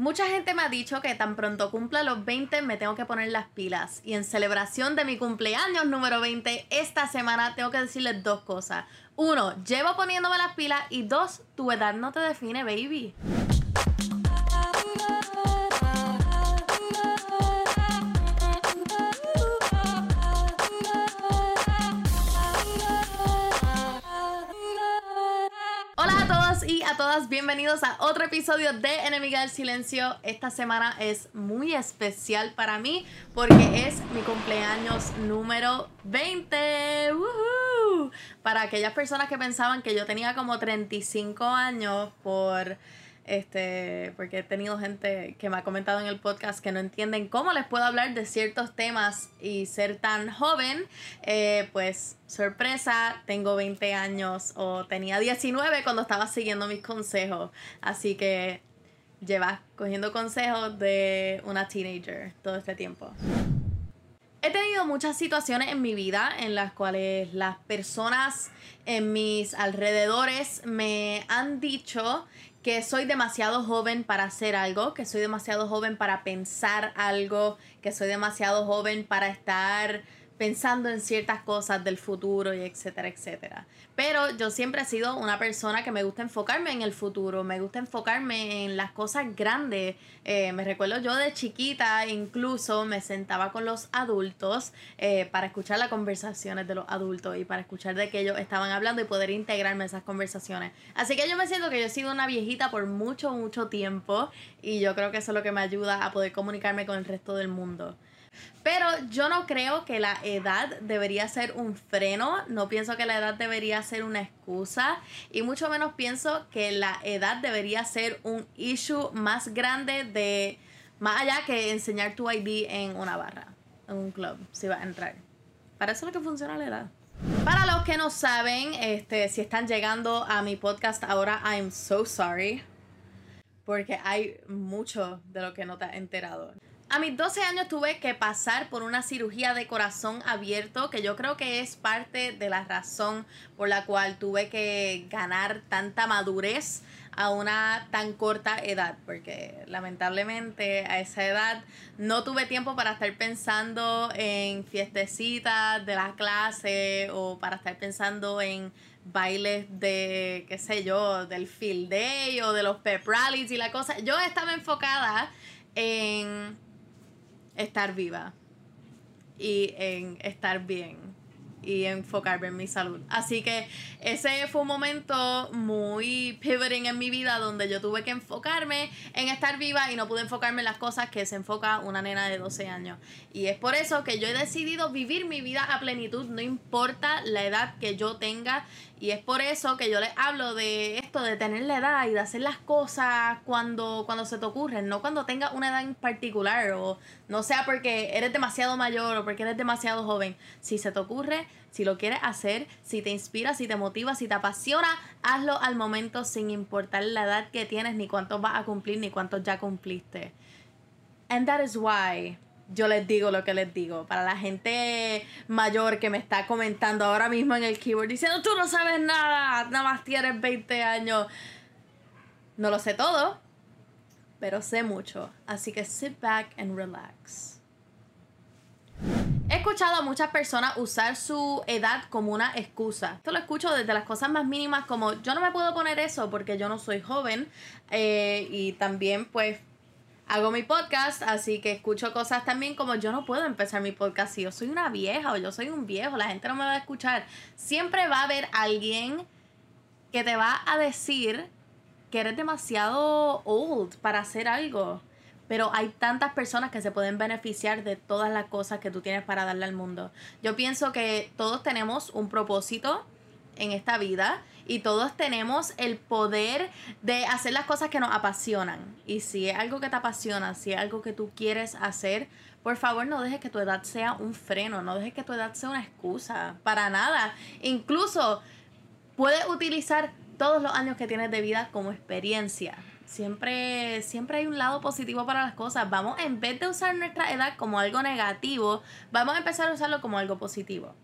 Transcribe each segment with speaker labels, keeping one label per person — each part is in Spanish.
Speaker 1: Mucha gente me ha dicho que tan pronto cumpla los 20 me tengo que poner las pilas. Y en celebración de mi cumpleaños número 20, esta semana tengo que decirles dos cosas. Uno, llevo poniéndome las pilas. Y dos, tu edad no te define, baby. Todas, bienvenidos a otro episodio de Enemiga del Silencio. Esta semana es muy especial para mí porque es mi cumpleaños número 20. Para aquellas personas que pensaban que yo tenía como 35 años por este, porque he tenido gente que me ha comentado en el podcast que no entienden cómo les puedo hablar de ciertos temas y ser tan joven, eh, pues sorpresa, tengo 20 años o tenía 19 cuando estaba siguiendo mis consejos, así que llevas cogiendo consejos de una teenager todo este tiempo. He tenido muchas situaciones en mi vida en las cuales las personas en mis alrededores me han dicho que soy demasiado joven para hacer algo, que soy demasiado joven para pensar algo, que soy demasiado joven para estar pensando en ciertas cosas del futuro y etcétera, etcétera. Pero yo siempre he sido una persona que me gusta enfocarme en el futuro, me gusta enfocarme en las cosas grandes. Eh, me recuerdo yo de chiquita, incluso me sentaba con los adultos eh, para escuchar las conversaciones de los adultos y para escuchar de que ellos estaban hablando y poder integrarme en esas conversaciones. Así que yo me siento que yo he sido una viejita por mucho, mucho tiempo y yo creo que eso es lo que me ayuda a poder comunicarme con el resto del mundo. Pero yo no creo que la edad debería ser un freno, no pienso que la edad debería ser una excusa y mucho menos pienso que la edad debería ser un issue más grande de más allá que enseñar tu ID en una barra, en un club, si vas a entrar. Para eso es lo que funciona la edad. Para los que no saben, este, si están llegando a mi podcast ahora, I'm so sorry. Porque hay mucho de lo que no te has enterado. A mis 12 años tuve que pasar por una cirugía de corazón abierto, que yo creo que es parte de la razón por la cual tuve que ganar tanta madurez a una tan corta edad, porque lamentablemente a esa edad no tuve tiempo para estar pensando en fiestecitas de la clase o para estar pensando en bailes de, qué sé yo, del field day o de los pep rallies y la cosa. Yo estaba enfocada en estar viva y en estar bien y enfocarme en mi salud. Así que ese fue un momento muy pivoting en mi vida donde yo tuve que enfocarme en estar viva y no pude enfocarme en las cosas que se enfoca una nena de 12 años. Y es por eso que yo he decidido vivir mi vida a plenitud, no importa la edad que yo tenga y es por eso que yo les hablo de esto, de tener la edad y de hacer las cosas cuando, cuando se te ocurren, no cuando tengas una edad en particular o no sea porque eres demasiado mayor o porque eres demasiado joven. Si se te ocurre, si lo quieres hacer, si te inspira, si te motiva, si te apasiona, hazlo al momento sin importar la edad que tienes, ni cuántos vas a cumplir, ni cuántos ya cumpliste. And that is why yo les digo lo que les digo. Para la gente mayor que me está comentando ahora mismo en el keyboard diciendo, tú no sabes nada, nada más tienes 20 años. No lo sé todo, pero sé mucho. Así que sit back and relax. He escuchado a muchas personas usar su edad como una excusa. Esto lo escucho desde las cosas más mínimas como yo no me puedo poner eso porque yo no soy joven. Eh, y también pues hago mi podcast, así que escucho cosas también como yo no puedo empezar mi podcast si yo soy una vieja o yo soy un viejo, la gente no me va a escuchar. Siempre va a haber alguien que te va a decir que eres demasiado old para hacer algo. Pero hay tantas personas que se pueden beneficiar de todas las cosas que tú tienes para darle al mundo. Yo pienso que todos tenemos un propósito en esta vida y todos tenemos el poder de hacer las cosas que nos apasionan. Y si es algo que te apasiona, si es algo que tú quieres hacer, por favor no dejes que tu edad sea un freno, no dejes que tu edad sea una excusa, para nada. Incluso puedes utilizar todos los años que tienes de vida como experiencia. Siempre, siempre hay un lado positivo para las cosas. Vamos, en vez de usar nuestra edad como algo negativo, vamos a empezar a usarlo como algo positivo.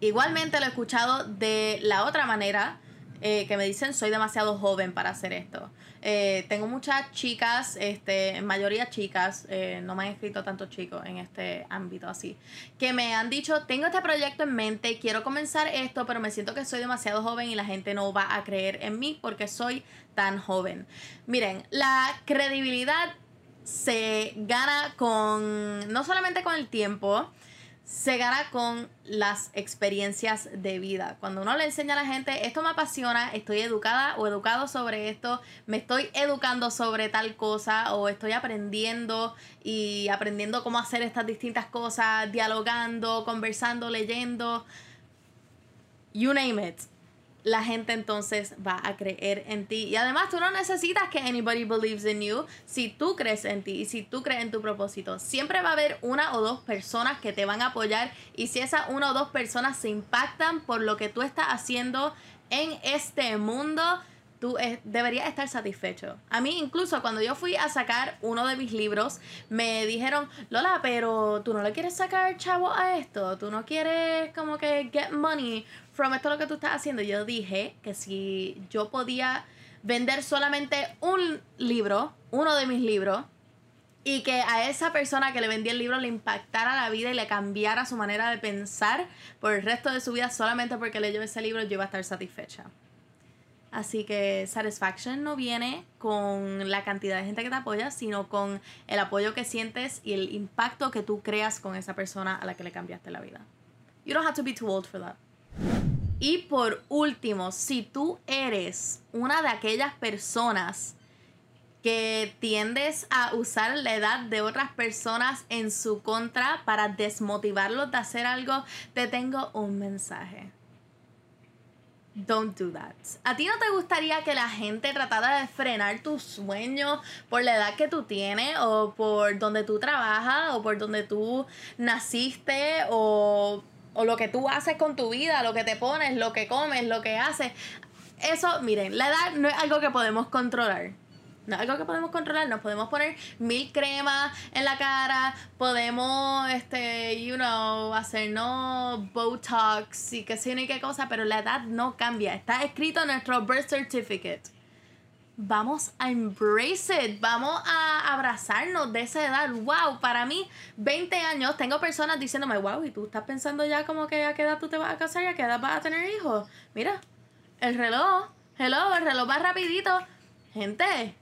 Speaker 1: Igualmente lo he escuchado de la otra manera. eh, que me dicen soy demasiado joven para hacer esto. Eh, tengo muchas chicas, este, mayoría chicas, eh, no me han escrito tantos chicos en este ámbito así, que me han dicho, tengo este proyecto en mente, quiero comenzar esto, pero me siento que soy demasiado joven y la gente no va a creer en mí porque soy tan joven. Miren, la credibilidad se gana con, no solamente con el tiempo, se con las experiencias de vida. Cuando uno le enseña a la gente, esto me apasiona, estoy educada o educado sobre esto, me estoy educando sobre tal cosa o estoy aprendiendo y aprendiendo cómo hacer estas distintas cosas, dialogando, conversando, leyendo, you name it la gente entonces va a creer en ti. Y además tú no necesitas que anybody believes in you si tú crees en ti y si tú crees en tu propósito. Siempre va a haber una o dos personas que te van a apoyar y si esas una o dos personas se impactan por lo que tú estás haciendo en este mundo, tú deberías estar satisfecho. A mí incluso cuando yo fui a sacar uno de mis libros, me dijeron, Lola, pero tú no le quieres sacar chavo a esto, tú no quieres como que get money from esto lo que tú estás haciendo. Yo dije que si yo podía vender solamente un libro, uno de mis libros, y que a esa persona que le vendía el libro le impactara la vida y le cambiara su manera de pensar por el resto de su vida solamente porque leyó ese libro, yo iba a estar satisfecha. Así que satisfaction no viene con la cantidad de gente que te apoya, sino con el apoyo que sientes y el impacto que tú creas con esa persona a la que le cambiaste la vida. You don't have to be too old for that. Y por último, si tú eres una de aquellas personas que tiendes a usar la edad de otras personas en su contra para desmotivarlos de hacer algo, te tengo un mensaje. Don't do that. ¿A ti no te gustaría que la gente tratara de frenar tus sueños por la edad que tú tienes o por donde tú trabajas o por donde tú naciste o, o lo que tú haces con tu vida, lo que te pones, lo que comes, lo que haces? Eso, miren, la edad no es algo que podemos controlar no es algo que podemos controlar, nos podemos poner mil cremas en la cara, podemos, este, you know, hacernos Botox y qué sé ni qué cosa, pero la edad no cambia. Está escrito en nuestro birth certificate. Vamos a embrace it, vamos a abrazarnos de esa edad. Wow, para mí, 20 años, tengo personas diciéndome, wow, y tú estás pensando ya como que a qué edad tú te vas a casar y a qué edad vas a tener hijos. Mira, el reloj, hello, el reloj va rapidito. Gente,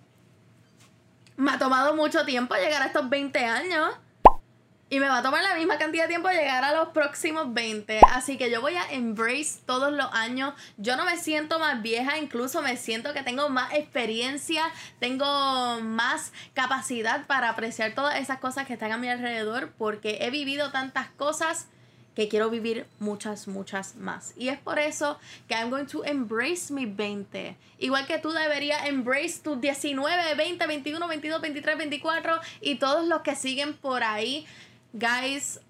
Speaker 1: me ha tomado mucho tiempo llegar a estos 20 años. Y me va a tomar la misma cantidad de tiempo llegar a los próximos 20. Así que yo voy a embrace todos los años. Yo no me siento más vieja, incluso me siento que tengo más experiencia, tengo más capacidad para apreciar todas esas cosas que están a mi alrededor porque he vivido tantas cosas que quiero vivir muchas, muchas más. Y es por eso que I'm going to embrace mi 20. Igual que tú deberías embrace tus 19, 20, 21, 22, 23, 24 y todos los que siguen por ahí. Guys,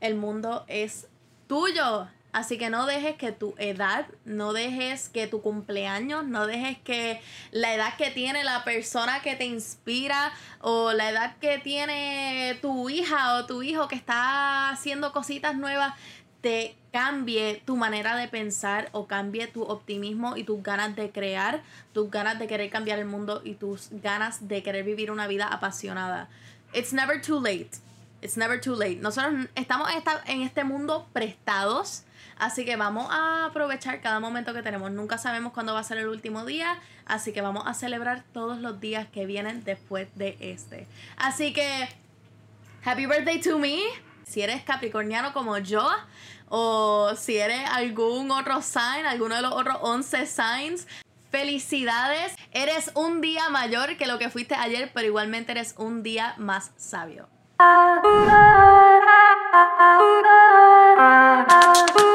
Speaker 1: el mundo es tuyo. Así que no dejes que tu edad, no dejes que tu cumpleaños, no dejes que la edad que tiene la persona que te inspira o la edad que tiene tu hija o tu hijo que está haciendo cositas nuevas te cambie tu manera de pensar o cambie tu optimismo y tus ganas de crear, tus ganas de querer cambiar el mundo y tus ganas de querer vivir una vida apasionada. It's never too late. It's never too late. Nosotros estamos en, esta, en este mundo prestados Así que vamos a aprovechar cada momento que tenemos. Nunca sabemos cuándo va a ser el último día, así que vamos a celebrar todos los días que vienen después de este. Así que, happy birthday to me. Si eres capricorniano como yo, o si eres algún otro sign, alguno de los otros 11 signs, Felicidades, eres un día mayor que lo que fuiste ayer, pero igualmente eres un día más sabio. Uh, uh, uh,